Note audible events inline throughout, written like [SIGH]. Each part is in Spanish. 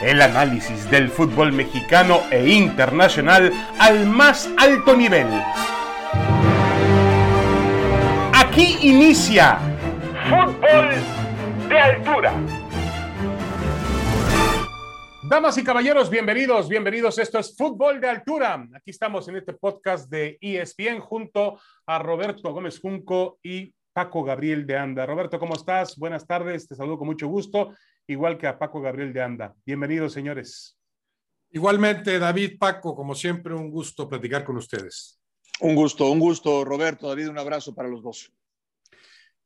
El análisis del fútbol mexicano e internacional al más alto nivel. Aquí inicia Fútbol de Altura. Damas y caballeros, bienvenidos, bienvenidos. Esto es Fútbol de Altura. Aquí estamos en este podcast de ESPN junto a Roberto Gómez Junco y Paco Gabriel de Anda. Roberto, ¿cómo estás? Buenas tardes, te saludo con mucho gusto, igual que a Paco Gabriel de Anda. Bienvenidos, señores. Igualmente, David, Paco, como siempre, un gusto platicar con ustedes. Un gusto, un gusto, Roberto, David, un abrazo para los dos.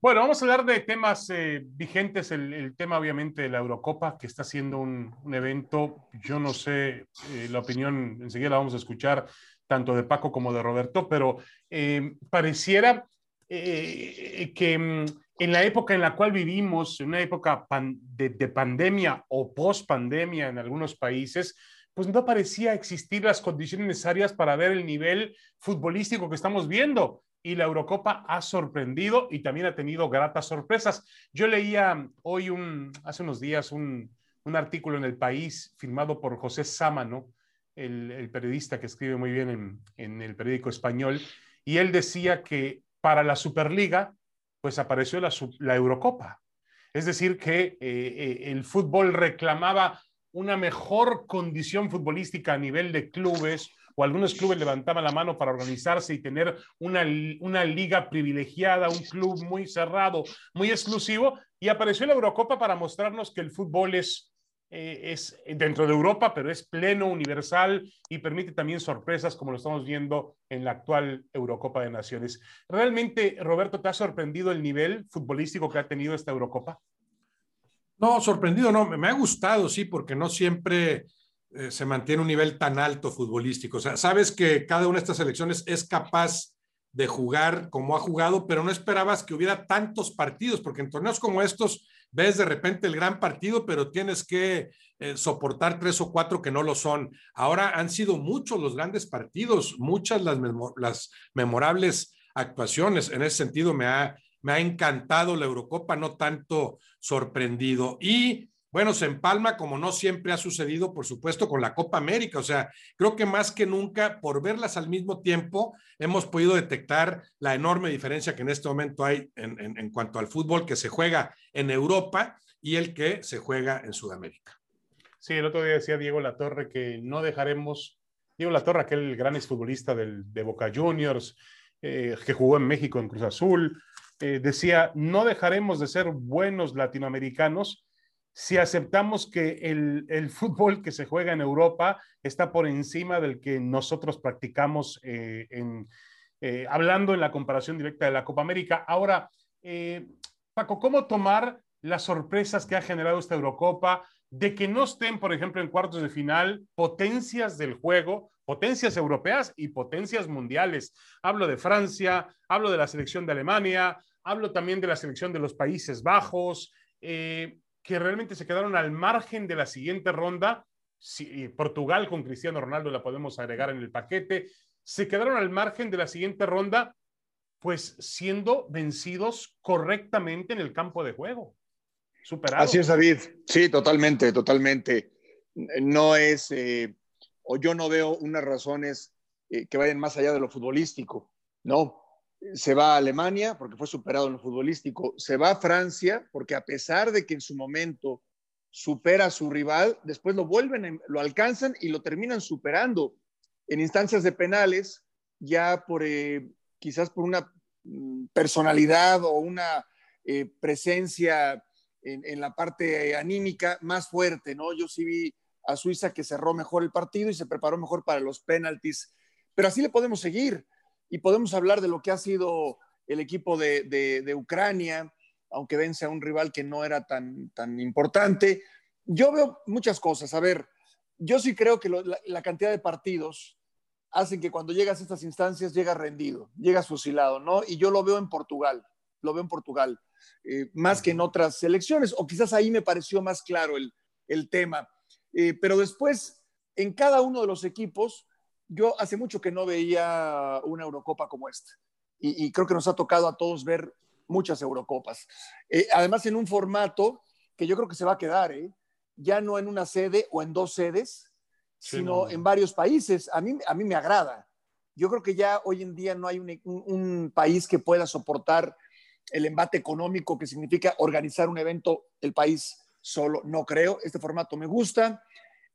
Bueno, vamos a hablar de temas eh, vigentes. El, tema, obviamente, de la Eurocopa, que está siendo un, evento. Yo no sé eh, la opinión, enseguida la vamos a escuchar tanto de Paco como de Roberto, pero eh, pareciera eh, que mm, en la época en la cual vivimos, en una época de, pandemia o post-pandemia en algunos países, pues no parecía existir las condiciones necesarias para ver el nivel futbolístico que estamos viendo. Y la Eurocopa ha sorprendido y también ha tenido gratas sorpresas. Yo leía hoy, un, hace unos días, un, artículo en El País firmado por José Sámano, el, periodista que escribe muy bien en, en el periódico español, y él decía que para la Superliga, pues apareció la, Eurocopa. Es decir, que eh, eh, el fútbol reclamaba una mejor condición futbolística a nivel de clubes, o algunos clubes levantaban la mano para organizarse y tener una, una liga privilegiada, un club muy cerrado, muy exclusivo, y apareció la Eurocopa para mostrarnos que el fútbol es eh, es dentro de Europa, pero es pleno, universal y permite también sorpresas como lo estamos viendo en la actual Eurocopa de Naciones. ¿Realmente, Roberto, te ha sorprendido el nivel futbolístico que ha tenido esta Eurocopa? No, sorprendido no, me ha gustado, sí, porque no siempre eh, se mantiene un nivel tan alto futbolístico. O sea, sabes que cada una de estas selecciones es capaz de jugar como ha jugado, pero no esperabas que hubiera tantos partidos, porque en torneos como estos ves de repente el gran partido, pero tienes que eh, soportar tres o cuatro que no lo son. Ahora han sido muchos los grandes partidos, muchas las, las memorables actuaciones. En ese sentido me ha, me ha encantado la Eurocopa, no tanto sorprendido. Y bueno, se empalma como no siempre ha sucedido, por supuesto, con la Copa América. O sea, creo que más que nunca, por verlas al mismo tiempo, hemos podido detectar la enorme diferencia que en este momento hay en, cuanto al fútbol que se juega en Europa y el que se juega en Sudamérica. Sí, el otro día decía Diego Latorre que no dejaremos, Diego Latorre, aquel gran exfutbolista del, de Boca Juniors, eh, que jugó en México en Cruz Azul, eh, decía, no dejaremos de ser buenos latinoamericanos si aceptamos que el, [LAUGHS] fútbol que se juega en Europa está por encima del que nosotros practicamos eh, en, eh, hablando en la comparación directa de la Copa América. Ahora, eh, Paco, ¿cómo tomar las sorpresas que ha generado esta Eurocopa de que no estén, por ejemplo, en cuartos de final potencias del juego, potencias europeas y potencias mundiales? Hablo de Francia, hablo de la selección de Alemania, hablo también de la selección de los Países Bajos que realmente se quedaron al margen de la siguiente ronda. Si, Portugal con Cristiano Ronaldo la podemos agregar en el paquete. Se quedaron al margen de la siguiente ronda, pues siendo vencidos correctamente en el campo de juego. Superados. Así es, David. Sí, totalmente, totalmente. No es, eh, o yo no veo unas razones eh, que vayan más allá de lo futbolístico. No, se va a Alemania porque fue superado en lo futbolístico, se va a Francia porque a pesar de que en su momento supera a su rival, después lo vuelven, lo alcanzan y lo terminan superando en instancias de penales, ya por eh, quizás por una mm, personalidad o una eh, presencia en, la parte anímica más fuerte, ¿no? Yo sí vi a Suiza que cerró mejor el partido y se preparó mejor para los penaltis, pero así le podemos seguir y podemos hablar de lo que ha sido el equipo de, Ucrania, aunque vence a un rival que no era tan, tan importante. Yo veo muchas cosas. A ver, yo sí creo que la, cantidad de partidos hacen que cuando llegas a estas instancias llegas rendido, llegas fusilado, ¿no? Y yo lo veo en Portugal, lo veo en Portugal, eh, más que en otras selecciones, o quizás ahí me pareció más claro el, tema. Eh, pero después, en cada uno de los equipos, yo hace mucho que no veía una Eurocopa como esta. Y, creo que nos ha tocado a todos ver muchas Eurocopas. Eh, además, en un formato que yo creo que se va a quedar, ¿eh? ya no en una sede o en dos sedes, sino en varios países. A mí, a mí me agrada. Yo creo que ya hoy en día no hay un, país que pueda soportar el embate económico que significa organizar un evento el país solo. No creo. Este formato me gusta.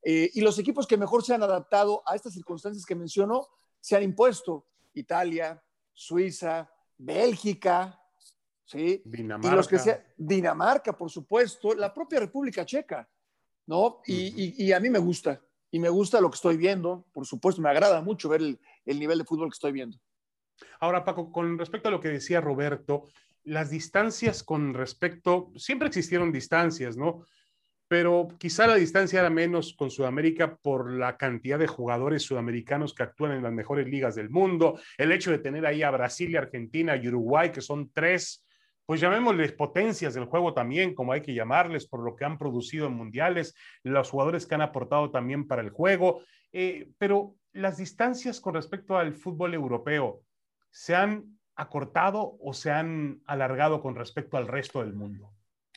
Eh, y los equipos que mejor se han adaptado a estas circunstancias que menciono se han impuesto. Italia, Suiza, Bélgica, ¿sí? Dinamarca. Y los que sea, Dinamarca, por supuesto, la propia República Checa, ¿no? Y, a mí me gusta, y me gusta lo que estoy viendo, por supuesto, me agrada mucho ver el, el nivel de fútbol que estoy viendo. Ahora, Paco, con respecto a lo que decía Roberto, las distancias con respecto, siempre existieron distancias, ¿no? Pero quizá la distancia era menos con Sudamérica por la cantidad de jugadores sudamericanos que actúan en las mejores ligas del mundo, el hecho de tener ahí a Brasil Argentina y Uruguay, que son tres pues llamémosles potencias del juego también, como hay que llamarles, por lo que han producido en mundiales, los jugadores que han aportado también para el juego. Eh, pero las distancias con respecto al fútbol europeo, ¿se han acortado o se han alargado con respecto al resto del mundo?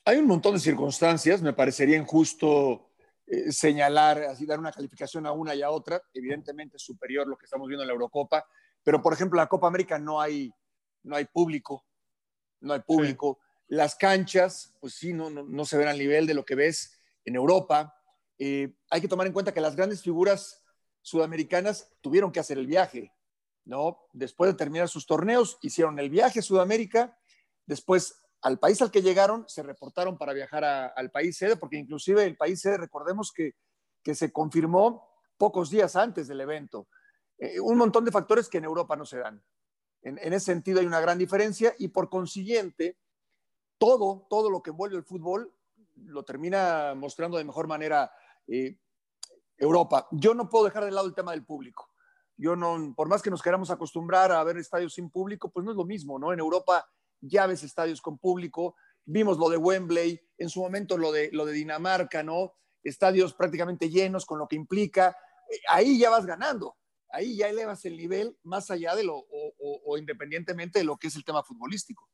Hay un montón de circunstancias, me parecería injusto eh, señalar, así dar una calificación a una y a otra, evidentemente superior lo que estamos viendo en la Eurocopa, pero por ejemplo en la Copa América no hay, no hay público, no hay público. Las canchas, pues sí, no, no, se ven al nivel de lo que ves en Europa. Eh, hay que tomar en cuenta que las grandes figuras sudamericanas tuvieron que hacer el viaje, ¿no? Después de terminar sus torneos, hicieron el viaje a Sudamérica, después al país al que llegaron, se reportaron para viajar al país sede, porque inclusive el país sede, recordemos que, que se confirmó pocos días antes del evento. Eh, un montón de factores que en Europa no se dan. En, ese sentido hay una gran diferencia y por consiguiente, todo, todo lo que envuelve el fútbol lo termina mostrando de mejor manera eh, Europa. Yo no puedo dejar de lado el tema del público. Yo no, por más que nos queramos acostumbrar a ver estadios sin público, pues no es lo mismo, ¿no? En Europa ya ves estadios con público, vimos lo de Wembley, en su momento lo de, lo de Dinamarca, ¿no? Estadios prácticamente llenos, con lo que implica. Eh, ahí ya vas ganando ahí ya elevas el nivel más allá de lo, o, independientemente de lo que es el tema futbolístico.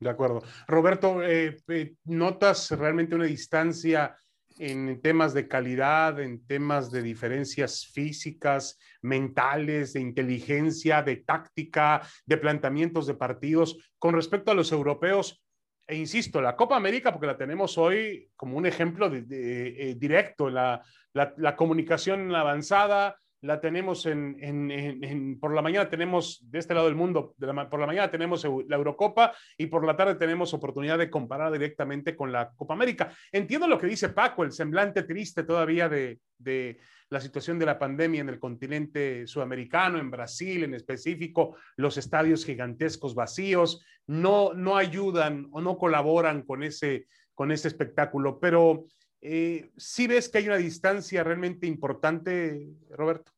De acuerdo. Roberto, eh, eh, ¿notas realmente una distancia en temas de calidad, en temas de diferencias físicas, mentales, de inteligencia, de táctica, de planteamientos de partidos con respecto a los europeos? E insisto, la Copa América, porque la tenemos hoy como un ejemplo de, eh, directo, la, la, la comunicación avanzada, la tenemos en, por la mañana tenemos de este lado del mundo, por la mañana tenemos la Eurocopa y por la tarde tenemos oportunidad de comparar directamente con la Copa América. Entiendo lo que dice Paco, el semblante triste todavía de, de la situación de la pandemia en el continente sudamericano, en Brasil en específico, los estadios gigantescos vacíos, no, no ayudan o no colaboran con ese, con ese espectáculo, pero eh, ¿Sí ves que hay una distancia realmente importante, Roberto?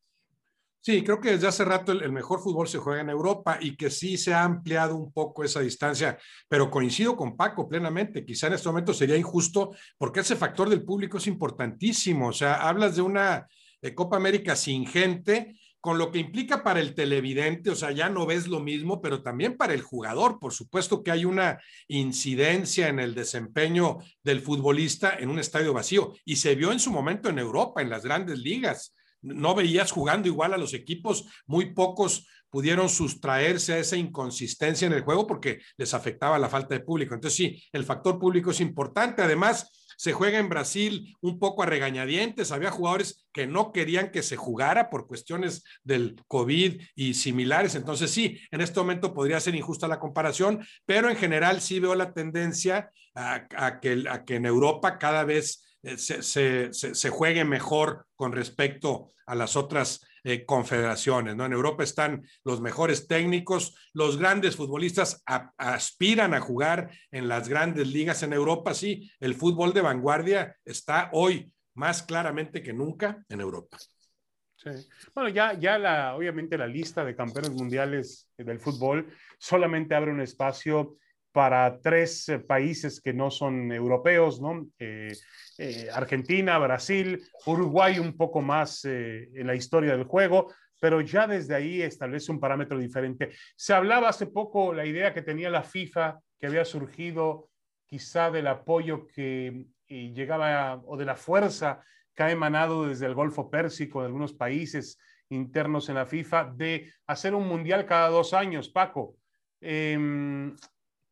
Sí, creo que desde hace rato el, mejor fútbol se juega en Europa y que sí se ha ampliado un poco esa distancia, pero coincido con Paco plenamente, quizá en este momento sería injusto porque ese factor del público es importantísimo, o sea, hablas de una eh, Copa América sin gente con lo que implica para el televidente, o sea, ya no ves lo mismo, pero también para el jugador. Por supuesto que hay una incidencia en el desempeño del futbolista en un estadio vacío y se vio en su momento en Europa, en las grandes ligas. No veías jugando igual a los equipos, muy pocos pudieron sustraerse a esa inconsistencia en el juego porque les afectaba la falta de público. Entonces sí, el factor público es importante. Además, se juega en Brasil un poco a regañadientes, había jugadores que no querían que se jugara por cuestiones del COVID y similares, entonces sí, en este momento podría ser injusta la comparación, pero en general sí veo la tendencia a, que, en Europa cada vez eh, se, se, juegue mejor con respecto a las otras eh, confederaciones. ¿no? En Europa están los mejores técnicos, los grandes futbolistas aspiran a jugar en las grandes ligas en Europa. Sí, el fútbol de vanguardia está hoy más claramente que nunca en Europa. Sí. Bueno, ya, ya la, obviamente la lista de campeones mundiales del fútbol solamente abre un espacio para tres eh, países que no son europeos, ¿no? Eh, eh, Argentina, Brasil, Uruguay un poco más en la historia del juego, pero ya desde ahí establece un parámetro diferente. Se hablaba hace poco la idea que tenía la FIFA, que había surgido quizá del apoyo que y llegaba o de la fuerza que ha emanado desde el Golfo Pérsico, de algunos países internos en la FIFA, de hacer un mundial cada dos años, Paco.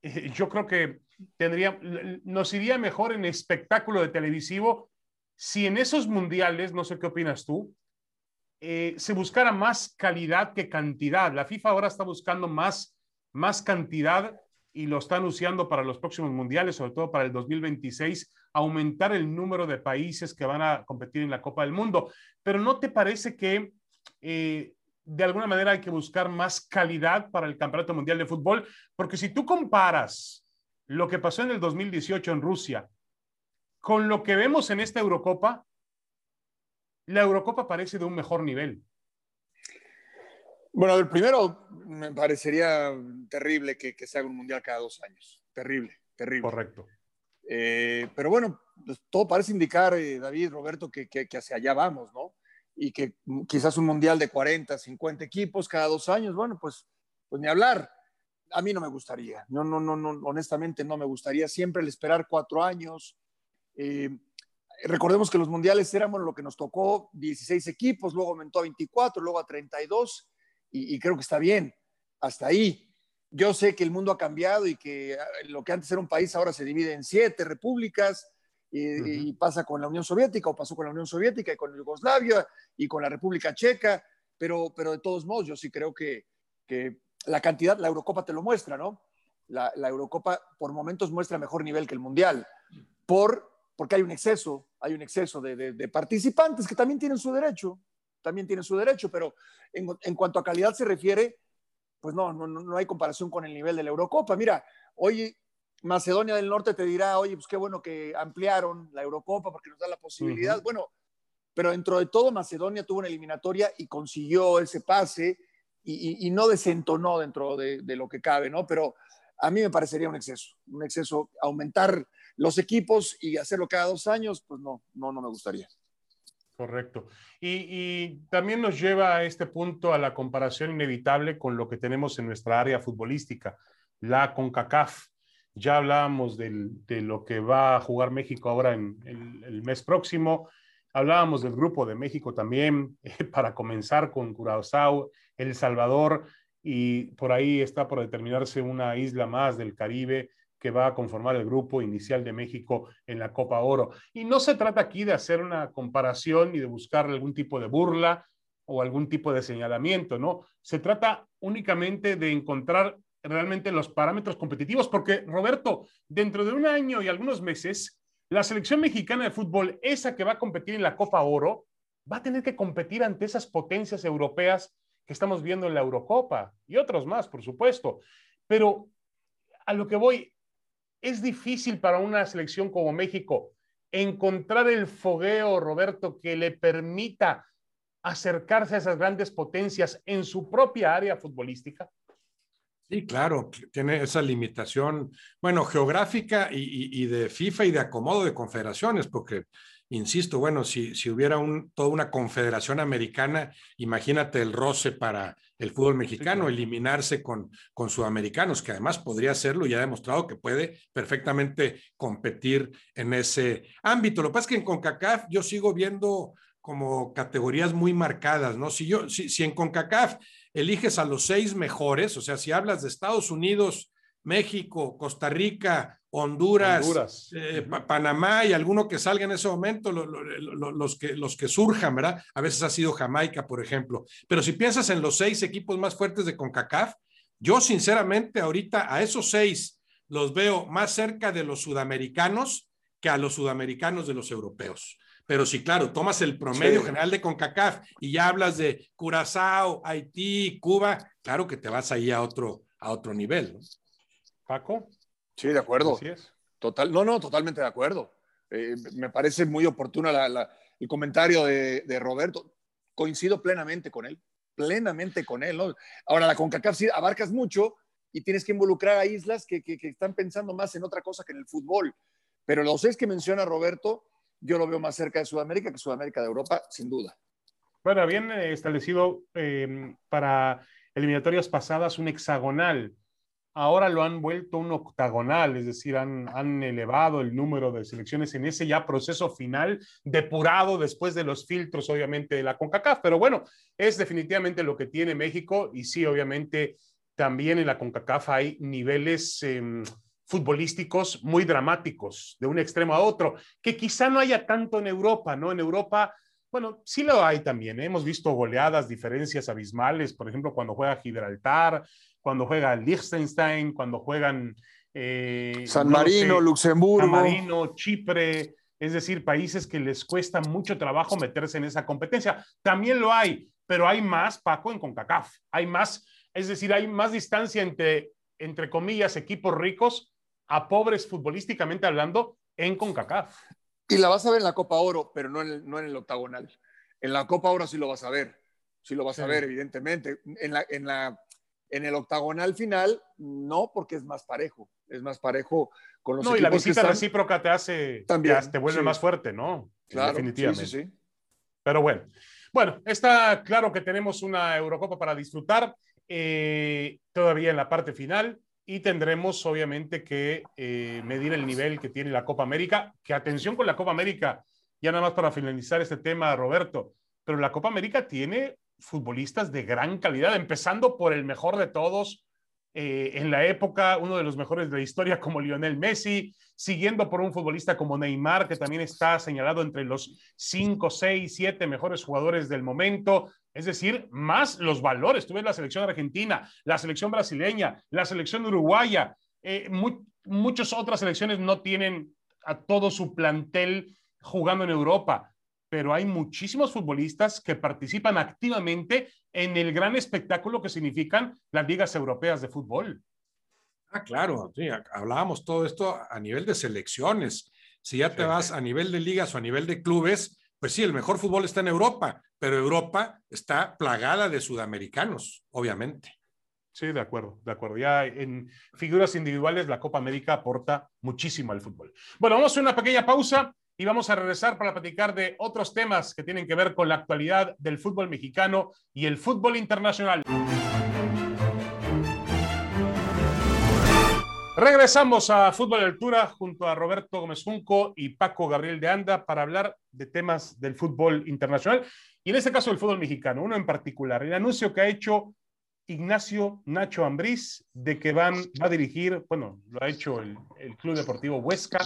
Em, yo creo que tendría, nos iría mejor en espectáculo de televisivo si en esos mundiales, no sé qué opinas tú, eh, se buscara más calidad que cantidad. La FIFA ahora está buscando más, más cantidad y lo está anunciando para los próximos mundiales, sobre todo para el 2026, aumentar el número de países que van a competir en la Copa del Mundo. Pero ¿no te parece que eh, de alguna manera hay que buscar más calidad para el Campeonato Mundial de Fútbol? Porque si tú comparas lo que pasó en el 2018 en Rusia con lo que vemos en esta Eurocopa, la Eurocopa parece de un mejor nivel. Bueno, el primero me parecería terrible que, se haga un mundial cada dos años. Terrible, terrible. Correcto. Eh, pero bueno, pues, todo parece indicar, eh, David, Roberto, que, que, hacia allá vamos, ¿no? Y que quizás un mundial de 40, 50 equipos cada dos años, bueno, pues, pues ni hablar. A mí no me gustaría. No, no, no, no, honestamente no me gustaría siempre el esperar cuatro años. Eh, recordemos que los mundiales eran lo que nos tocó 16 equipos, luego aumentó a 24, luego a 32, y, y creo que está bien, hasta ahí. Yo sé que el mundo ha cambiado y que ah, lo que antes era un país ahora se divide en siete repúblicas y, pasa con la Unión Soviética o pasó con la Unión Soviética y con Yugoslavia y con la República Checa, pero, pero de todos modos yo sí creo que, que la cantidad, la Eurocopa te lo muestra, ¿no? La, la Eurocopa por momentos muestra mejor nivel que el Mundial, por porque hay un exceso, hay un exceso de, participantes que también tienen su derecho, también tienen su derecho, pero en, cuanto a calidad se refiere, pues no, no, no hay comparación con el nivel de la Eurocopa. Mira, hoy Macedonia del Norte te dirá, oye, pues qué bueno que ampliaron la Eurocopa porque nos da la posibilidad. Bueno, pero dentro de todo, Macedonia tuvo una eliminatoria y consiguió ese pase y, no desentonó dentro de, de, lo que cabe, ¿no? Pero a mí me parecería un exceso, un exceso aumentar los equipos y hacerlo cada dos años, pues no, no, no me gustaría. Correcto. Y, también nos lleva a este punto a la comparación inevitable con lo que tenemos en nuestra área futbolística, la CONCACAF. Ya hablábamos de lo que va a jugar México ahora en el, mes próximo. Hablábamos del grupo de México también, [LAUGHS] para comenzar con Curazao, El Salvador, y por ahí está por determinarse una isla más del Caribe que va a conformar el grupo inicial de México en la Copa Oro. Y no se trata aquí de hacer una comparación ni de buscar algún tipo de burla o algún tipo de señalamiento, ¿no? Se trata únicamente de encontrar realmente los parámetros competitivos, porque Roberto, dentro de un año y algunos meses, la selección mexicana de fútbol, esa que va a competir en la Copa Oro, va a tener que competir ante esas potencias europeas que estamos viendo en la Eurocopa y otros más, por supuesto. Pero a lo que voy, es difícil para una selección como México encontrar el fogueo, Roberto, que le permita acercarse a esas grandes potencias en su propia área futbolística? Sí, claro, tiene esa limitación, bueno, geográfica y, de FIFA y de acomodo de confederaciones, porque insisto, bueno, si, si hubiera un, toda una confederación americana, imagínate el roce para el fútbol mexicano, eliminarse con, con sudamericanos, que además podría hacerlo y ha demostrado que puede perfectamente competir en ese ámbito. Lo que pasa es que en CONCACAF yo sigo viendo como categorías muy marcadas, ¿no? Si, yo, si, si en CONCACAF eliges a los seis mejores, o sea, si hablas de Estados Unidos, México, Costa Rica, Honduras, eh, Panamá y alguno que salga en ese momento, los, que, los que surjan, ¿verdad? A veces ha sido Jamaica, por ejemplo. Pero si piensas en los seis equipos más fuertes de CONCACAF, yo sinceramente ahorita a esos seis los veo más cerca de los sudamericanos que a los sudamericanos de los europeos. Pero si, claro, tomas el promedio general de CONCACAF y ya hablas de Curazao, Haití, Cuba, claro que te vas ahí a otro, a otro nivel. ¿no? Paco. Sí, de acuerdo. Total, no, no, totalmente de acuerdo. Eh, me parece muy oportuno el comentario de, Roberto. Coincido plenamente con él, plenamente con él. Ahora, la CONCACAF sí abarcas mucho y tienes que involucrar a islas que, están pensando más en otra cosa que en el fútbol. Pero los seis que menciona Roberto, yo lo veo más cerca de Sudamérica que Sudamérica de Europa, sin duda. Bueno, habían establecido eh, para eliminatorias pasadas un hexagonal ahora lo han vuelto un octagonal, es decir, han, elevado el número de selecciones en ese ya proceso final, depurado después de los filtros, obviamente, de la CONCACAF. Pero bueno, es definitivamente lo que tiene México y sí, obviamente, también en la CONCACAF hay niveles eh, futbolísticos muy dramáticos, de un extremo a otro, que quizá no haya tanto en Europa, ¿no? En Europa bueno, sí lo hay también. ¿eh? Hemos visto goleadas, diferencias abismales, por ejemplo, cuando juega Gibraltar, cuando juega Liechtenstein, cuando juegan... Eh, San Marino, Luxemburgo. San Marino, Chipre, es decir, países que les cuesta mucho trabajo meterse en esa competencia. También lo hay, pero hay más, Paco, en CONCACAF. Hay más, es decir, hay más distancia entre, entre comillas, equipos ricos a pobres futbolísticamente hablando en CONCACAF. Y la vas a ver en la Copa Oro, pero no en el, no en el octagonal. En la Copa Oro sí lo vas a ver. Sí lo vas a ver, evidentemente. En, la, en, la, en el octagonal final, no, porque es más parejo. Es más parejo con los No, y la visita recíproca te hace, También, te, vuelve más fuerte, ¿no? Claro, definitivamente. Sí, sí, Pero bueno. Bueno, está claro que tenemos una Eurocopa para disfrutar. Eh, todavía en la parte final y tendremos obviamente que eh, medir el nivel que tiene la Copa América, que atención con la Copa América, ya nada más para finalizar este tema, Roberto, pero la Copa América tiene futbolistas de gran calidad, empezando por el mejor de todos, eh, en la época, uno de los mejores de la historia como Lionel Messi, siguiendo por un futbolista como Neymar, que también está señalado entre los 5, 6, 7 mejores jugadores del momento, es decir, más los valores. Tú ves la selección argentina, la selección brasileña, la selección uruguaya, eh, muchas otras selecciones no tienen a todo su plantel jugando en Europa, pero hay muchísimos futbolistas que participan activamente en el gran espectáculo que significan las ligas europeas de fútbol. Ah, claro, sí, hablábamos todo esto a nivel de selecciones. Si ya te vas a nivel de ligas o a nivel de clubes, pues sí, el mejor fútbol está en Europa, pero Europa está plagada de sudamericanos, obviamente. Sí, de acuerdo, de acuerdo. Ya en figuras individuales la Copa América aporta muchísimo al fútbol. Bueno, vamos a una pequeña pausa y vamos a regresar para platicar de otros temas que tienen que ver con la actualidad del fútbol mexicano y el fútbol internacional. Regresamos a Fútbol Altura junto a Roberto Gómez Junco y Paco Gabriel de Anda para hablar de temas del fútbol internacional y en este caso del fútbol mexicano, uno en particular, el anuncio que ha hecho Ignacio Nacho Ambriz de que van, va a dirigir, bueno, lo ha hecho el, el Club Deportivo Huesca,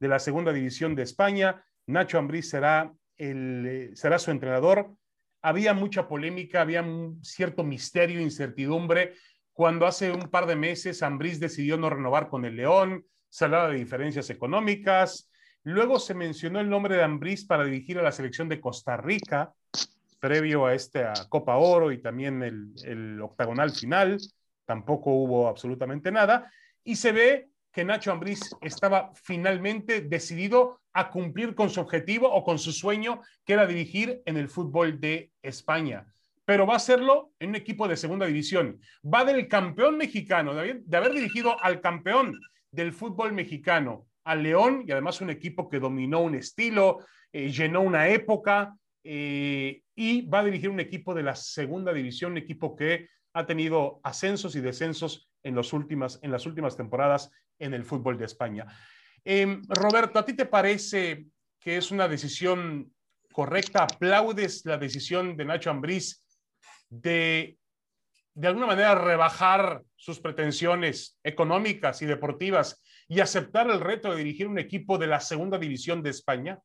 de la Segunda División de España. Nacho Ambriz será, el, eh, será su entrenador. Había mucha polémica, había un cierto misterio, incertidumbre, cuando hace un par de meses Ambriz decidió no renovar con el León, se hablaba de diferencias económicas. Luego se mencionó el nombre de Ambriz para dirigir a la selección de Costa Rica, previo a esta Copa Oro y también el, el octagonal final. Tampoco hubo absolutamente nada. Y se ve que Nacho Ambriz estaba finalmente decidido a cumplir con su objetivo o con su sueño, que era dirigir en el fútbol de España. Pero va a hacerlo en un equipo de segunda división. Va del campeón mexicano, de haber, dirigido al campeón del fútbol mexicano, al León, y además un equipo que dominó un estilo, eh, llenó una época, eh, y va a dirigir un equipo de la segunda división, un equipo que ha tenido ascensos y descensos en, los últimas, en las últimas temporadas en el fútbol de España. Em, Roberto, ¿a ti te parece que es una decisión correcta? ¿Aplaudes la decisión de Nacho Ambriz de de alguna manera rebajar sus pretensiones económicas y deportivas y aceptar el reto de dirigir un equipo de la segunda división de España?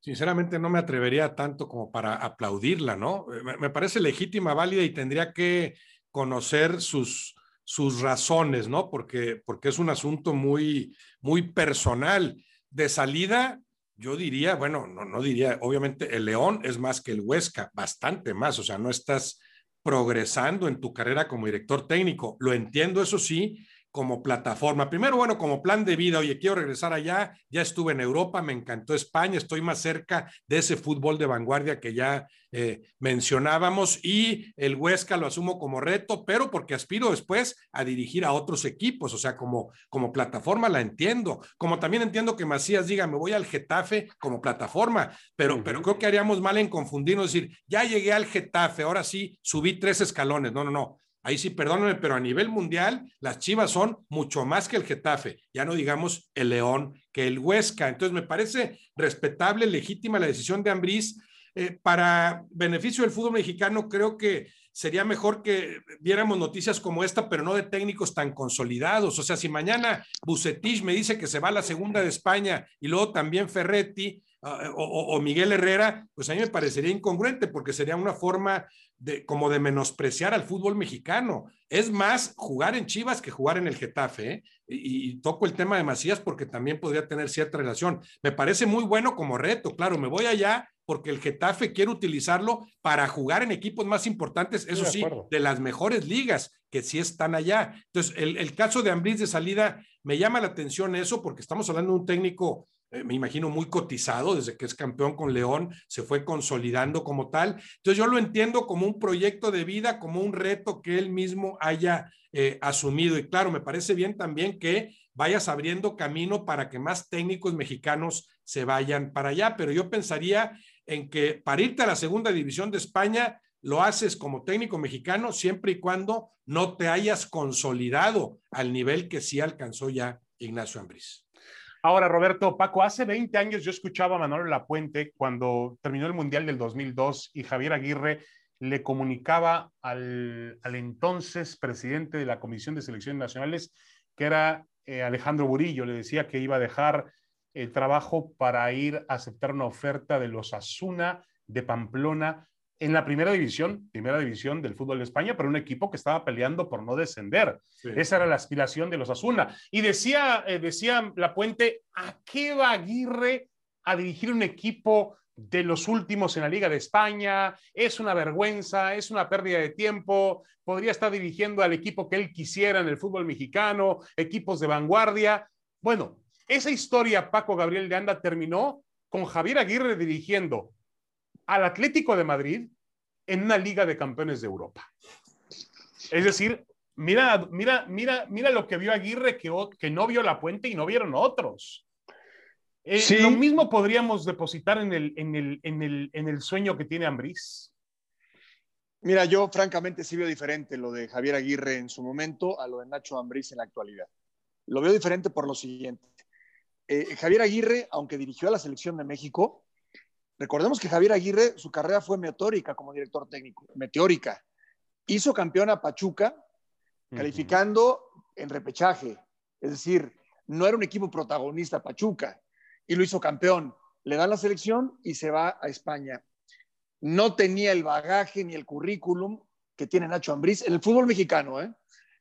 Sinceramente no me atrevería tanto como para aplaudirla, ¿no? Me parece legítima, válida y tendría que conocer sus, sus razones, ¿no? Porque, porque es un asunto muy, muy personal. De salida, yo diría, bueno, no, no diría, obviamente el León es más que el Huesca, bastante más, o sea, no estás progresando en tu carrera como director técnico. Lo entiendo, eso sí, como plataforma. Primero, bueno, como plan de vida, oye, quiero regresar allá, ya estuve en Europa, me encantó España, estoy más cerca de ese fútbol de vanguardia que ya eh, mencionábamos y el Huesca lo asumo como reto, pero porque aspiro después a dirigir a otros equipos, o sea, como, como plataforma la entiendo, como también entiendo que Macías diga, me voy al Getafe como plataforma, pero, pero creo que haríamos mal en confundirnos, decir, ya llegué al Getafe, ahora sí, subí tres escalones, no, no, no Ahí sí, perdóname, pero a nivel mundial, las Chivas son mucho más que el Getafe, ya no digamos el León, que el Huesca. Entonces, me parece respetable, legítima la decisión de Ambriz. Eh, para beneficio del fútbol mexicano, creo que sería mejor que viéramos noticias como esta, pero no de técnicos tan consolidados. O sea, si mañana Bucetich me dice que se va a la segunda de España y luego también Ferretti ah, o, Miguel Herrera, pues a mí me parecería incongruente porque sería una forma de como de menospreciar al fútbol mexicano. Es más jugar en Chivas que jugar en el Getafe. ¿eh? Y, y, toco el tema de Macías porque también podría tener cierta relación. Me parece muy bueno como reto, claro, me voy allá porque el Getafe quiere utilizarlo para jugar en equipos más importantes, eso sí, de las mejores ligas, que sí están allá. Entonces, el, caso de Ambriz de salida, me llama la atención eso, porque estamos hablando de un técnico, me imagino, muy cotizado, desde que es campeón con León, se fue consolidando como tal. Entonces, yo lo entiendo como un proyecto de vida, como un reto que él mismo haya eh, asumido. Y claro, me parece bien también que vayas abriendo camino para que más técnicos mexicanos se vayan para allá, pero yo pensaría en que para irte a la segunda división de España lo haces como técnico mexicano siempre y cuando no te hayas consolidado al nivel que sí alcanzó ya Ignacio Ambriz. Ahora, Roberto, Paco, hace 20 años yo escuchaba a Manuel Lapuente cuando terminó el Mundial del 2002 y Javier Aguirre le comunicaba al, entonces presidente de la Comisión de Selecciones Nacionales, que era eh, Alejandro Burillo, le decía que iba a dejar el trabajo para ir a aceptar una oferta de los Asuna de Pamplona en la primera división, primera división del fútbol de España, pero un equipo que estaba peleando por no descender. Esa era la aspiración de los Asuna. Y decía, eh, decía La Puente, ¿a qué va Aguirre a dirigir un equipo de los últimos en la Liga de España? Es una vergüenza, es una pérdida de tiempo. Podría estar dirigiendo al equipo que él quisiera en el fútbol mexicano, equipos de vanguardia. Bueno, esa historia, Paco Gabriel de Anda, terminó con Javier Aguirre dirigiendo al Atlético de Madrid en una Liga de Campeones de Europa. Es decir, mira, mira, mira, mira lo que vio Aguirre que, que no vio la puente y no vieron otros. Eh, lo mismo podríamos depositar en el, en el, en el, en el sueño que tiene Ambriz. Mira, yo francamente sí veo diferente lo de Javier Aguirre en su momento a lo de Nacho Ambriz en la actualidad. Lo veo diferente por lo siguiente. Eh, Javier Aguirre, aunque dirigió a la selección de México, recordemos que Javier Aguirre, su carrera fue meteórica como director técnico, meteórica. Hizo campeón a Pachuca, calificando en repechaje. Es decir, no era un equipo protagonista Pachuca, y lo hizo campeón. Le dan la selección y se va a España. No tenía el bagaje ni el currículum que tiene Nacho Ambriz en el fútbol mexicano. ¿eh?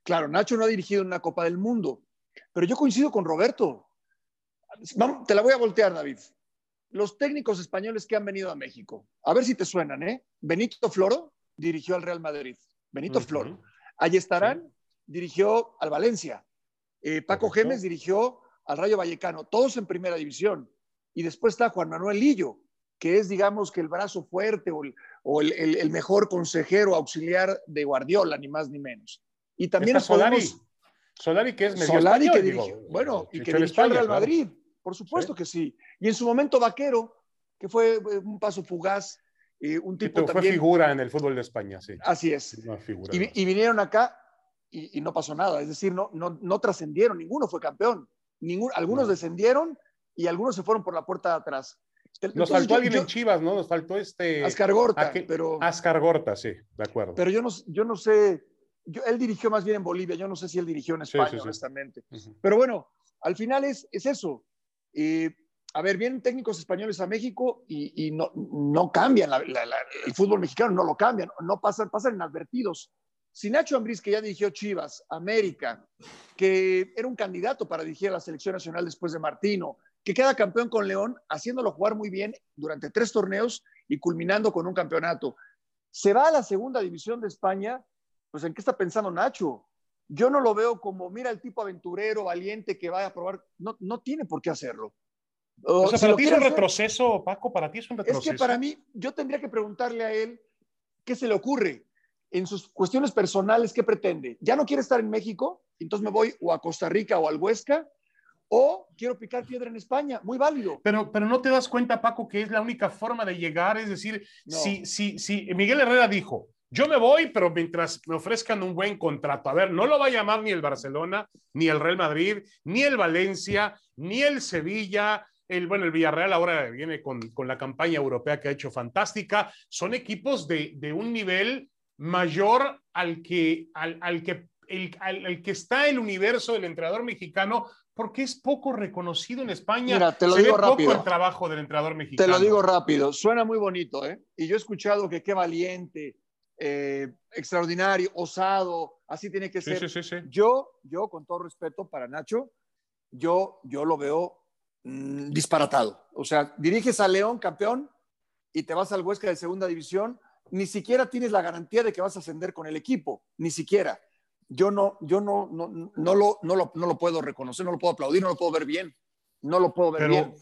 Claro, Nacho no ha dirigido una Copa del Mundo, pero yo coincido con Roberto te la voy a voltear, David. Los técnicos españoles que han venido a México, a ver si te suenan, ¿eh? Benito Floro dirigió al Real Madrid. Benito Floro. Allí estarán, dirigió al Valencia. Eh, Paco Gémez dirigió al Rayo Vallecano, todos en primera división. Y después está Juan Manuel Lillo, que es, digamos, que el brazo fuerte o el, mejor consejero auxiliar de Guardiola, ni más ni menos. Y también está Solari. Solari, que es medio Solari, que dirigió, bueno, y que dirigió al Real Madrid. Por supuesto que sí. Y en su momento Vaquero, que fue eh, un paso fugaz, eh, un tipo también... Fue figura en el fútbol de España, sí. Así es. y, vinieron acá y, no pasó nada. Es decir, no, no, no trascendieron, ninguno fue campeón. Algunos descendieron y algunos se fueron por la puerta de atrás. Nos faltó alguien en Chivas, ¿no? Nos faltó este... Ascar Gorta, pero... Ascar Gorta, sí, de acuerdo. Pero yo no, yo no sé... Yo, él dirigió más bien en Bolivia, yo no sé si él dirigió en España, honestamente. Pero bueno, al final es, es eso. Eh, a ver, vienen técnicos españoles a México y, no, cambian el fútbol mexicano, no lo cambian, no pasan, pasan inadvertidos. Si Nacho Ambriz, que ya dirigió Chivas, América, que era un candidato para dirigir a la selección nacional después de Martino, que queda campeón con León, haciéndolo jugar muy bien durante tres torneos y culminando con un campeonato. Se va a la segunda división de España, pues ¿en qué está pensando Nacho? Yo no lo veo como, mira, el tipo aventurero, valiente que va a probar. No, no tiene por qué hacerlo. O, sea, para ti es un retroceso, Paco, para ti es un retroceso. Es que para mí, yo tendría que preguntarle a él qué se le ocurre en sus cuestiones personales, qué pretende. ¿Ya no quiere estar en México? Entonces me voy o a Costa Rica o al Huesca, o quiero picar piedra en España, muy válido. Pero, pero no te das cuenta, Paco, que es la única forma de llegar, es decir, si, si, si Miguel Herrera dijo, yo me voy, pero mientras me ofrezcan un buen contrato. A ver, no lo va a llamar ni el Barcelona, ni el Real Madrid, ni el Valencia, ni el Sevilla, el, bueno, el Villarreal ahora viene con, con, la campaña europea que ha hecho fantástica. Son equipos de, de un nivel mayor al que, al, al que, el, al, que está el universo del entrenador mexicano, porque es poco reconocido en España. Mira, te lo digo rápido. poco el trabajo del entrenador mexicano. Te lo digo rápido. Suena muy bonito, ¿eh? Y yo he escuchado que qué valiente, eh, extraordinario, osado, así tiene que ser. Sí, sí, sí, yo, yo, con todo respeto para Nacho, yo, yo lo veo mmm, disparatado. O sea, diriges a León, campeón, y te vas al Huesca de segunda división, ni siquiera tienes la garantía de que vas a ascender con el equipo, ni siquiera. Yo no, yo no, no, no, lo, no, lo, no lo puedo reconocer, no lo puedo aplaudir, no lo puedo ver bien, no lo puedo ver pero, bien.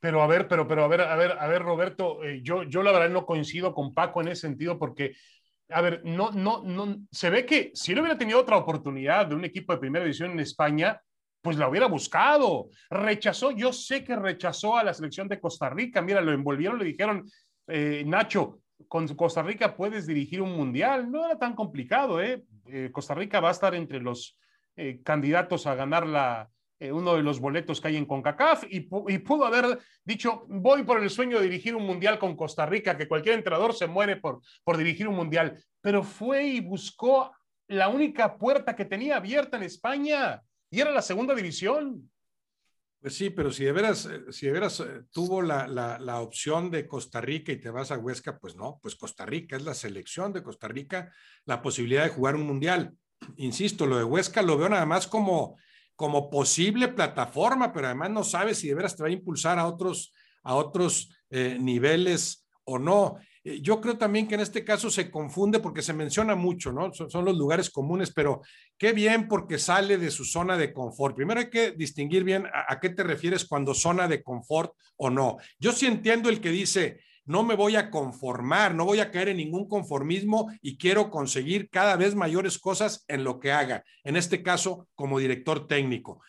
Pero a ver, pero, pero a ver, a ver, a ver, Roberto, eh, yo, yo la verdad no coincido con Paco en ese sentido porque, a ver, no, no, no, se ve que si él hubiera tenido otra oportunidad de un equipo de primera división en España, pues la hubiera buscado. Rechazó, yo sé que rechazó a la selección de Costa Rica. Mira, lo envolvieron, le dijeron, eh, Nacho, con Costa Rica puedes dirigir un mundial. No era tan complicado, ¿eh? eh Costa Rica va a estar entre los eh, candidatos a ganar la, eh, uno de los boletos que hay en CONCACAF y, y, pudo haber dicho, voy por el sueño de dirigir un mundial con Costa Rica, que cualquier entrenador se muere por, por dirigir un mundial, pero fue y buscó la única puerta que tenía abierta en España y era la segunda división. Pues sí, pero si de veras, si de veras tuvo la, la, la, opción de Costa Rica y te vas a Huesca, pues no, pues Costa Rica es la selección de Costa Rica, la posibilidad de jugar un mundial. Insisto, lo de Huesca lo veo nada más como, como posible plataforma, pero además no sabes si de veras te va a impulsar a otros, a otros eh, niveles o no. Eh, yo creo también que en este caso se confunde porque se menciona mucho, ¿no? Son, los lugares comunes, pero qué bien porque sale de su zona de confort. Primero hay que distinguir bien a, a qué te refieres cuando zona de confort o no. Yo sí entiendo el que dice, no me voy a conformar, no voy a caer en ningún conformismo y quiero conseguir cada vez mayores cosas en lo que haga, en este caso como director técnico.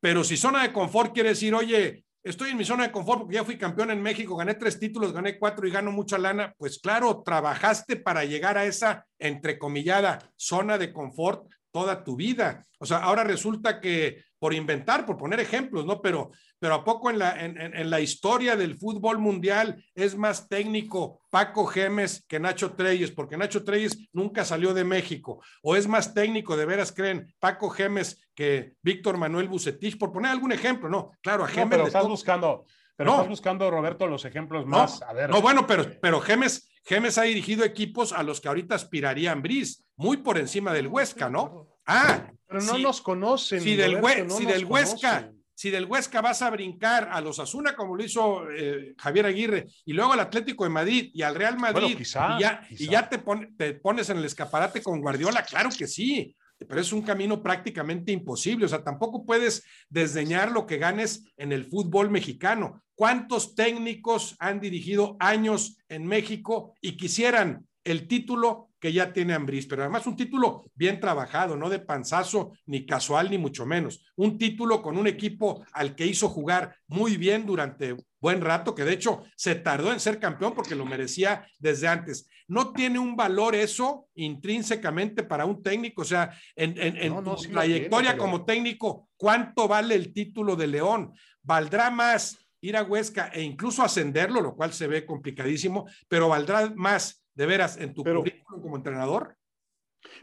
Pero si zona de confort quiere decir, oye, estoy en mi zona de confort porque ya fui campeón en México, gané tres títulos, gané cuatro y gano mucha lana, pues claro, trabajaste para llegar a esa entrecomillada zona de confort toda tu vida. O sea, ahora resulta que por inventar, por poner ejemplos, ¿no? Pero, pero ¿a poco en la, en, en la historia del fútbol mundial es más técnico Paco Gemes que Nacho Treyes? Porque Nacho Treyes nunca salió de México. ¿O es más técnico, de veras creen, Paco Gemes que Víctor Manuel Bucetich? Por poner algún ejemplo, ¿no? Claro, a Gemes... No, pero estás buscando... Pero no. estás buscando, Roberto, los ejemplos más. No, a ver. no bueno, pero, pero Gemes, Gemes ha dirigido equipos a los que ahorita aspirarían Briz, muy por encima del Huesca, ¿no? Ah, pero no si, nos conocen. Si del, Roberto, no si del Huesca, conocen. si del Huesca vas a brincar a los Asuna como lo hizo eh, Javier Aguirre y luego al Atlético de Madrid y al Real Madrid bueno, quizá, y ya, quizá. y ya te, pon, te, pones en el escaparate con Guardiola, claro que sí, pero es un camino prácticamente imposible, o sea, tampoco puedes desdeñar lo que ganes en el fútbol mexicano. ¿Cuántos técnicos han dirigido años en México y quisieran el título que ya tiene Ambriz, pero además un título bien trabajado, no de panzazo ni casual ni mucho menos, un título con un equipo al que hizo jugar muy bien durante buen rato, que de hecho se tardó en ser campeón porque lo merecía desde antes. No tiene un valor eso intrínsecamente para un técnico, o sea, en, en, en No, no, tu sí trayectoria tiene, pero- como técnico, ¿cuánto vale el título de León? ¿Valdrá más ir a Huesca e incluso ascenderlo, lo cual se ve complicadísimo, pero valdrá más de veras en tu Pero- currículum como entrenador?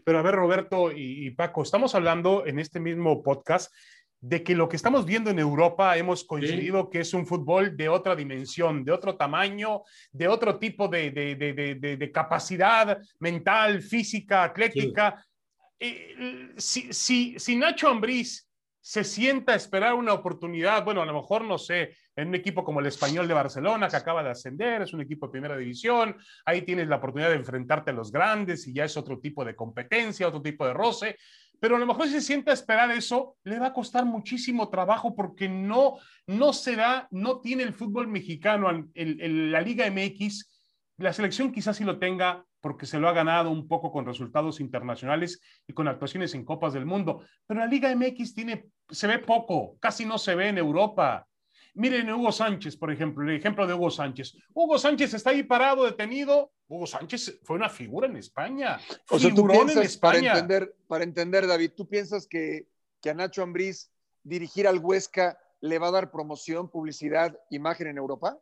Pero a ver, Roberto y, y Paco, estamos hablando en este mismo podcast de que lo que estamos viendo en Europa hemos coincidido que es un fútbol de otra dimensión, de otro tamaño, de otro tipo de, de, de, de- de- de capacidad mental, física, atlética. Eh, si, si, si Nacho Ambriz se sienta a esperar una oportunidad, bueno, a lo mejor, no sé, en un equipo como el Español de Barcelona, que acaba de ascender, es un equipo de primera división, ahí tienes la oportunidad de enfrentarte a los grandes y ya es otro tipo de competencia, otro tipo de roce, pero a lo mejor si se sienta a esperar eso, le va a costar muchísimo trabajo porque no, no será, no tiene el fútbol mexicano, el, la Liga MX, la selección quizás sí lo tenga porque se lo ha ganado un poco con resultados internacionales y con actuaciones en Copas del Mundo, pero la Liga MX tiene, se ve poco, casi no se ve en Europa. Miren Hugo Sánchez, por ejemplo, el ejemplo de Hugo Sánchez. Hugo Sánchez está ahí parado, detenido. Hugo Sánchez fue una figura en España. O sea, tú piensas, en España. Para entender, para entender, David, ¿tú piensas que, que a Nacho Ambriz dirigir al Huesca le va a dar promoción, publicidad, imagen en Europa?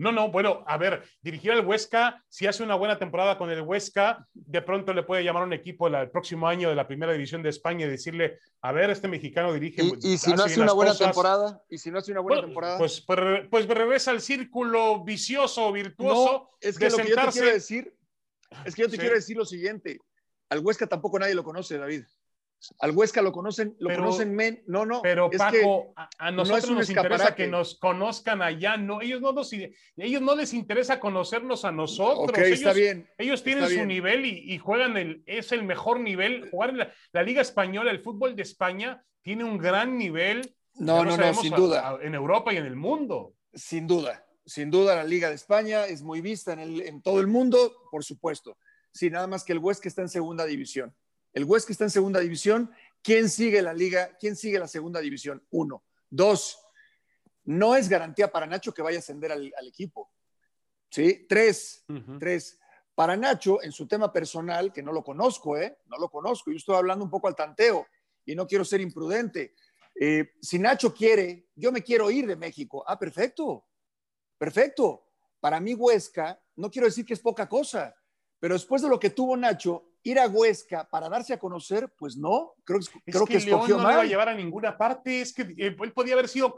No, no, bueno, a ver, dirigir al Huesca, si hace una buena temporada con el Huesca, de pronto le puede llamar a un equipo el próximo año de la primera división de España y decirle, a ver, este mexicano dirige. Y, si no hace una buena temporada, y si no hace una buena temporada. Pues, pues, pues, regresa al círculo vicioso, virtuoso. es que lo que yo te quiero decir, es que yo te quiero decir lo siguiente: al Huesca tampoco nadie lo conoce, David. Al Huesca lo conocen, lo conocen men, no, no. Pero Paco, a, nosotros nos interesa que nos conozcan allá, no, ellos no nos, ellos no les interesa conocernos a nosotros. ellos, está bien. Ellos tienen su nivel y, juegan el, es el mejor nivel. Jugar en la, Liga Española, el fútbol de España tiene un gran nivel. No, no, no, sin duda. en Europa y en el mundo. Sin duda, sin duda la Liga de España es muy vista en, el, en todo el mundo, por supuesto. Sí, nada más que el Huesca está en segunda división. El Huesca está en segunda división. ¿Quién sigue la liga? ¿Quién sigue la segunda división? Uno. Dos, no es garantía para Nacho que vaya a ascender al, equipo. ¿Sí? Tres, tres. Para Nacho, en su tema personal, que no lo conozco, ¿eh? No lo conozco. Yo estoy hablando un poco al tanteo y no quiero ser imprudente. Eh, si Nacho quiere, yo me quiero ir de México. Ah, perfecto. Perfecto. Para mí, Huesca, no quiero decir que es poca cosa, pero después de lo que tuvo Nacho, ir a Huesca para darse a conocer, pues no, creo, creo que, escogió no mal. No iba a llevar a ninguna parte, es que eh, él podía haber sido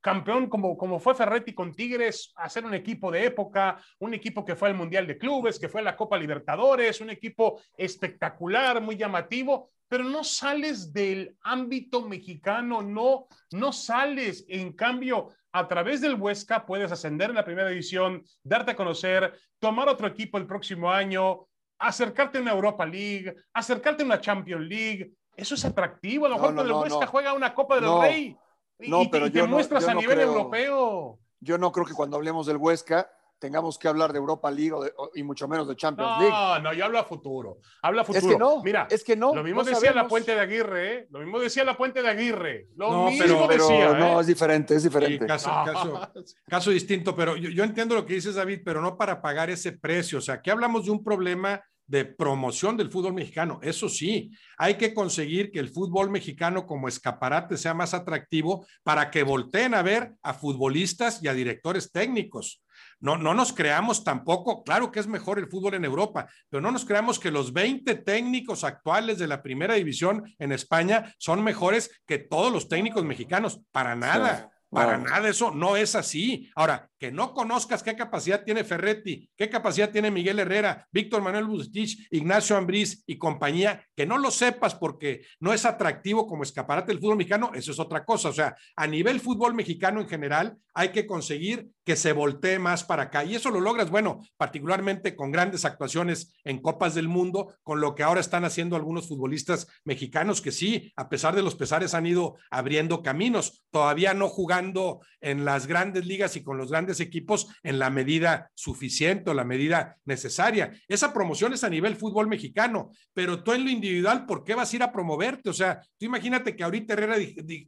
campeón como, como fue Ferretti con Tigres, hacer un equipo de época, un equipo que fue al Mundial de Clubes, que fue a la Copa Libertadores, un equipo espectacular, muy llamativo, pero no sales del ámbito mexicano, no, no sales, en cambio, a través del Huesca puedes ascender en la primera división, darte a conocer, tomar otro equipo el próximo año, acercarte a una Europa League, acercarte a una Champions League. Eso es atractivo. A lo mejor cuando el Huesca juega una Copa del Rey y, pero te, muestras a nivel europeo. Yo no creo que cuando hablemos del Huesca tengamos que hablar de Europa League y mucho menos de Champions League. No, no, yo hablo a futuro. Hablo a futuro. Es que no. Mira, es que no. Lo mismo decía la Puente de Aguirre, ¿eh? Lo mismo decía la Puente de Aguirre. Lo no, mismo pero, decía. no, ¿eh? es diferente, es diferente. caso, caso, caso, distinto, pero yo, yo entiendo lo que dices, David, pero no para pagar ese precio. O sea, aquí hablamos de un problema de promoción del fútbol mexicano. Eso sí, hay que conseguir que el fútbol mexicano como escaparate sea más atractivo para que volteen a ver a futbolistas y a directores técnicos. No, no nos creamos tampoco, claro que es mejor el fútbol en Europa, pero no nos creamos que los 20 técnicos actuales de la primera división en España son mejores que todos los técnicos mexicanos. Para nada. Para nada eso no es así. Ahora, que no conozcas qué capacidad tiene Ferretti, qué capacidad tiene Miguel Herrera, Víctor Manuel Bustich, Ignacio Ambriz y compañía, que no lo sepas porque no es atractivo como escaparate del fútbol mexicano, eso es otra cosa. O sea, a nivel fútbol mexicano en general, hay que conseguir que se voltee más para acá. Y eso lo logras, bueno, particularmente con grandes actuaciones en Copas del Mundo, con lo que ahora están haciendo algunos futbolistas mexicanos que sí, a pesar de los pesares, han ido abriendo caminos, todavía no jugando en las grandes ligas y con los grandes equipos en la medida suficiente o la medida necesaria. Esa promoción es a nivel fútbol mexicano, pero tú en lo individual, ¿por qué vas a ir a promoverte? O sea, tú imagínate que ahorita Herrera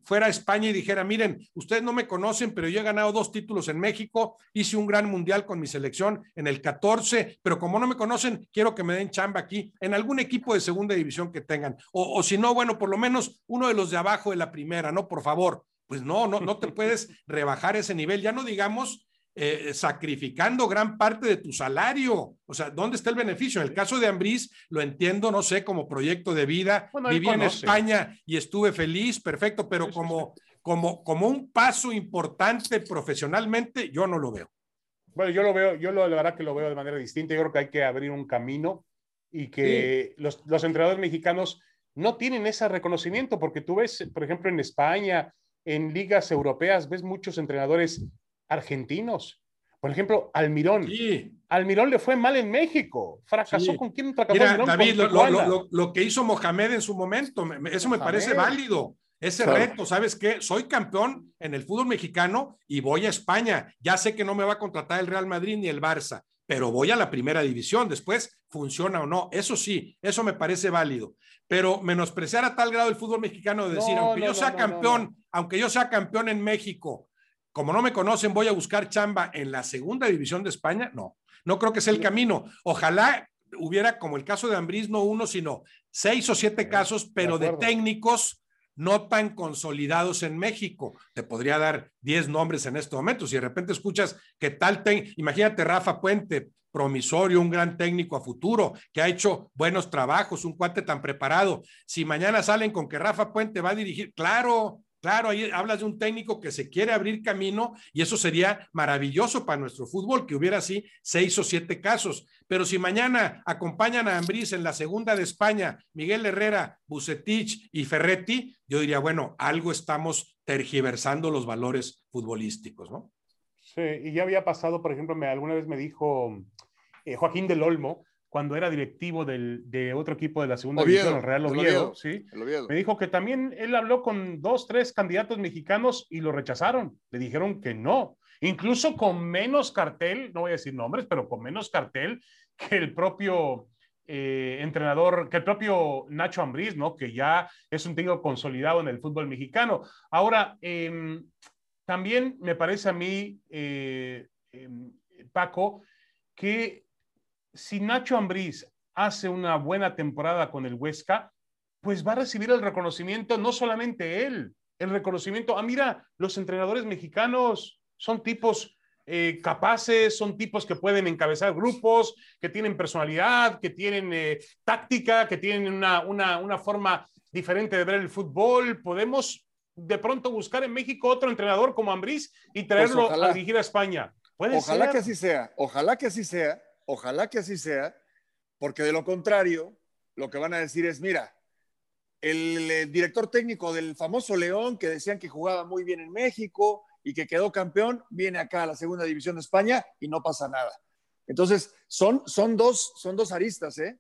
fuera a España y dijera, miren, ustedes no me conocen, pero yo he ganado dos títulos en México, hice un gran mundial con mi selección en el 14, pero como no me conocen, quiero que me den chamba aquí en algún equipo de segunda división que tengan. O, o si no, bueno, por lo menos uno de los de abajo de la primera, ¿no? Por favor. Pues no, no, no te puedes rebajar ese nivel. Ya no digamos eh, sacrificando gran parte de tu salario. O sea, ¿dónde está el beneficio? En el caso de Ambriz, lo entiendo, no sé, como proyecto de vida. Viví en España y estuve feliz, perfecto, pero como, como, como un paso importante profesionalmente, yo no lo veo. Bueno, yo lo veo, yo lo, la verdad que lo veo de manera distinta. Yo creo que hay que abrir un camino y que los, los entrenadores mexicanos no tienen ese reconocimiento, porque tú ves, por ejemplo, en España, en ligas europeas, ves muchos entrenadores argentinos. Por ejemplo, Almirón. Almirón le fue mal en México. Fracasó con quién fracasó. Mira, David, lo, que hizo Mohamed en su momento, eso me parece válido. Ese reto, ¿sabes qué? Soy campeón en el fútbol mexicano y voy a España. Ya sé que no me va a contratar el Real Madrid ni el Barça, pero voy a la primera división. Después, funciona o no. Eso sí, eso me parece válido. Pero menospreciar a tal grado el fútbol mexicano de decir, aunque yo sea campeón, aunque yo sea campeón en México, como no me conocen, voy a buscar chamba en la segunda división de España. No, no creo que sea el camino. Ojalá hubiera, como el caso de Ambriz, no uno, sino seis o siete casos, pero de, técnicos no tan consolidados en México. Te podría dar diez nombres en este momento. Si de repente escuchas que tal, imagínate Rafa Puente, promisorio, un gran técnico a futuro, que ha hecho buenos trabajos, un cuate tan preparado. Si mañana salen con que Rafa Puente va a dirigir, claro, Claro, ahí hablas de un técnico que se quiere abrir camino y eso sería maravilloso para nuestro fútbol, que hubiera así seis o siete casos. Pero si mañana acompañan a Ambriz en la segunda de España, Miguel Herrera, Bucetich y Ferretti, yo diría, bueno, algo estamos tergiversando los valores futbolísticos, ¿no? Sí, y ya había pasado, por ejemplo, me, alguna vez me dijo eh, Joaquín del Olmo, cuando era directivo del, de otro equipo de la segunda división, el Real Oviedo, ¿sí? me dijo que también él habló con dos, tres candidatos mexicanos y lo rechazaron. Le dijeron que no, incluso con menos cartel, no voy a decir nombres, pero con menos cartel que el propio eh, entrenador, que el propio Nacho Ambriz, ¿no? Que ya es un técnico consolidado en el fútbol mexicano. Ahora, em, también me parece a mí, eh, em, Paco, que si Nacho Ambriz hace una buena temporada con el Huesca, pues va a recibir el reconocimiento, no solamente él, el reconocimiento, ah, mira, los entrenadores mexicanos son tipos eh, capaces, son tipos que pueden encabezar grupos, que tienen personalidad, que tienen eh, táctica, que tienen una, una, forma diferente de ver el fútbol. Podemos de pronto buscar en México otro entrenador como Ambriz y traerlo pues a dirigir a España. ojalá que así sea, ojalá que así sea, Ojalá que así sea, porque de lo contrario, lo que van a decir es, mira, el, director técnico del famoso León, que decían que jugaba muy bien en México y que quedó campeón, viene acá a la segunda división de España y no pasa nada. Entonces, son, son, dos, son dos aristas, ¿eh?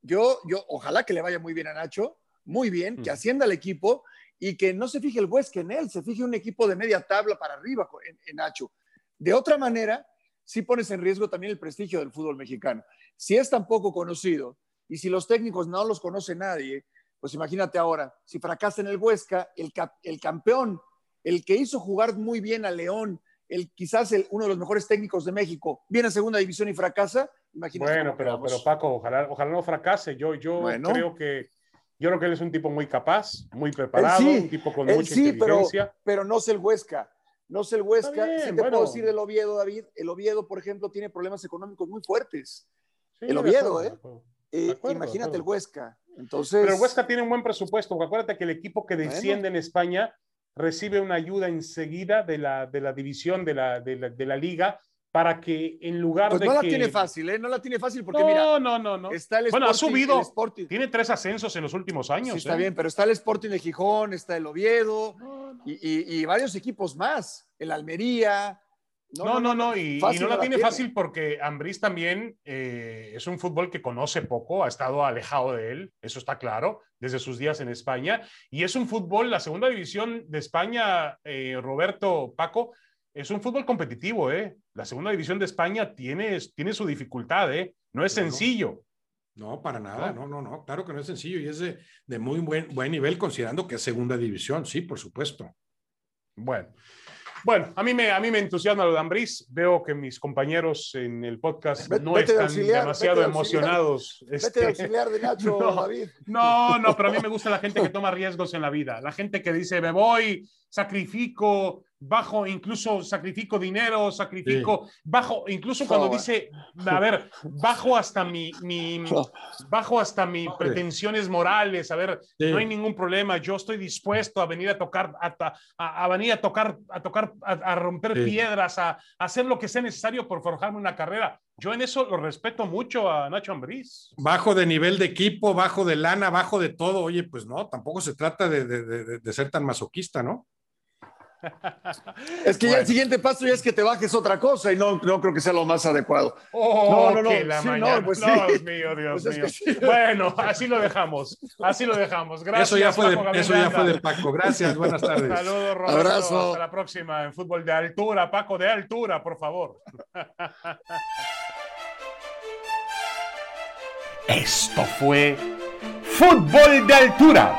Yo, yo, ojalá que le vaya muy bien a Nacho, muy bien, que mm. ascienda al equipo y que no se fije el Huesca en él, se fije un equipo de media tabla para arriba en Nacho. De otra manera, sí pones en riesgo también el prestigio del fútbol mexicano. Si es tan poco conocido y si los técnicos no los conoce nadie, pues imagínate ahora, si fracasa en el Huesca, el, el campeón, el que hizo jugar muy bien a León, el quizás el, uno de los mejores técnicos de México, viene a segunda división y fracasa, imagínate. Bueno, pero, pero Paco, ojalá, ojalá no fracase. Yo, yo creo que yo creo que él es un tipo muy capaz, muy preparado, un tipo con mucha sí, inteligencia. Pero, pero no es el Huesca. No sé el Huesca, si te puedo decir del Oviedo, David. El Oviedo, por ejemplo, tiene problemas económicos muy fuertes. el Oviedo, ¿eh? eh imagínate el Huesca. Entonces... Pero el Huesca tiene un buen presupuesto. Acuérdate que el equipo que desciende en España recibe una ayuda enseguida de la, de la división de la, de la, de la liga para que en lugar pues de no la tiene fácil, ¿eh? No la tiene fácil porque mira. No, no, no, no. Está el bueno, ha subido. Tiene tres ascensos en los últimos años. Sí, está ¿eh? bien, pero está el Sporting de Gijón, está el Oviedo Y, y, varios equipos más. El Almería. No, no, no, y, no la, tiene, fácil porque Ambriz también eh, es un fútbol que conoce poco, ha estado alejado de él, eso está claro, desde sus días en España. Y es un fútbol, la segunda división de España, eh, Roberto Paco, es un fútbol competitivo, ¿eh? La segunda división de España tiene, tiene su dificultad, ¿eh? No es sencillo. No, para nada, no, no, no, claro que no es sencillo y es de, de muy buen, buen nivel considerando que es segunda división, sí, por supuesto. Bueno, bueno, a mí me, a mí me entusiasma lo de Ambriz. Veo que mis compañeros en el podcast no están demasiado emocionados. Vete este, auxiliar de Nacho, [LAUGHS] no, David. No, no, pero a mí me gusta la gente que toma riesgos en la vida. La gente que dice, me voy, sacrifico, bajo, incluso sacrifico dinero, sacrifico, bajo, incluso cuando dice, a ver, bajo hasta mi, mi bajo hasta mis pretensiones morales, a ver, no hay ningún problema, yo estoy dispuesto a venir a tocar, a, a, venir a tocar, a tocar, a, romper piedras, a, hacer lo que sea necesario por forjarme una carrera. Yo en eso lo respeto mucho a Nacho Ambriz. Bajo de nivel de equipo, bajo de lana, bajo de todo. Oye, pues no, tampoco se trata de, de, de ser tan masoquista, ¿no? Es que ya el siguiente paso ya es que te bajes otra cosa y no, no creo que sea lo más adecuado. Oh, no, no, no. La no, pues Dios mío, Dios pues mío. Bueno, así lo dejamos. Así lo dejamos. Gracias. Eso ya fue, de, eso ya fue de Paco. Gracias. Buenas tardes. Saludos, Roberto. Abrazo. Hasta la próxima en fútbol de altura. Paco, de altura, por favor. Esto fue Fútbol de Altura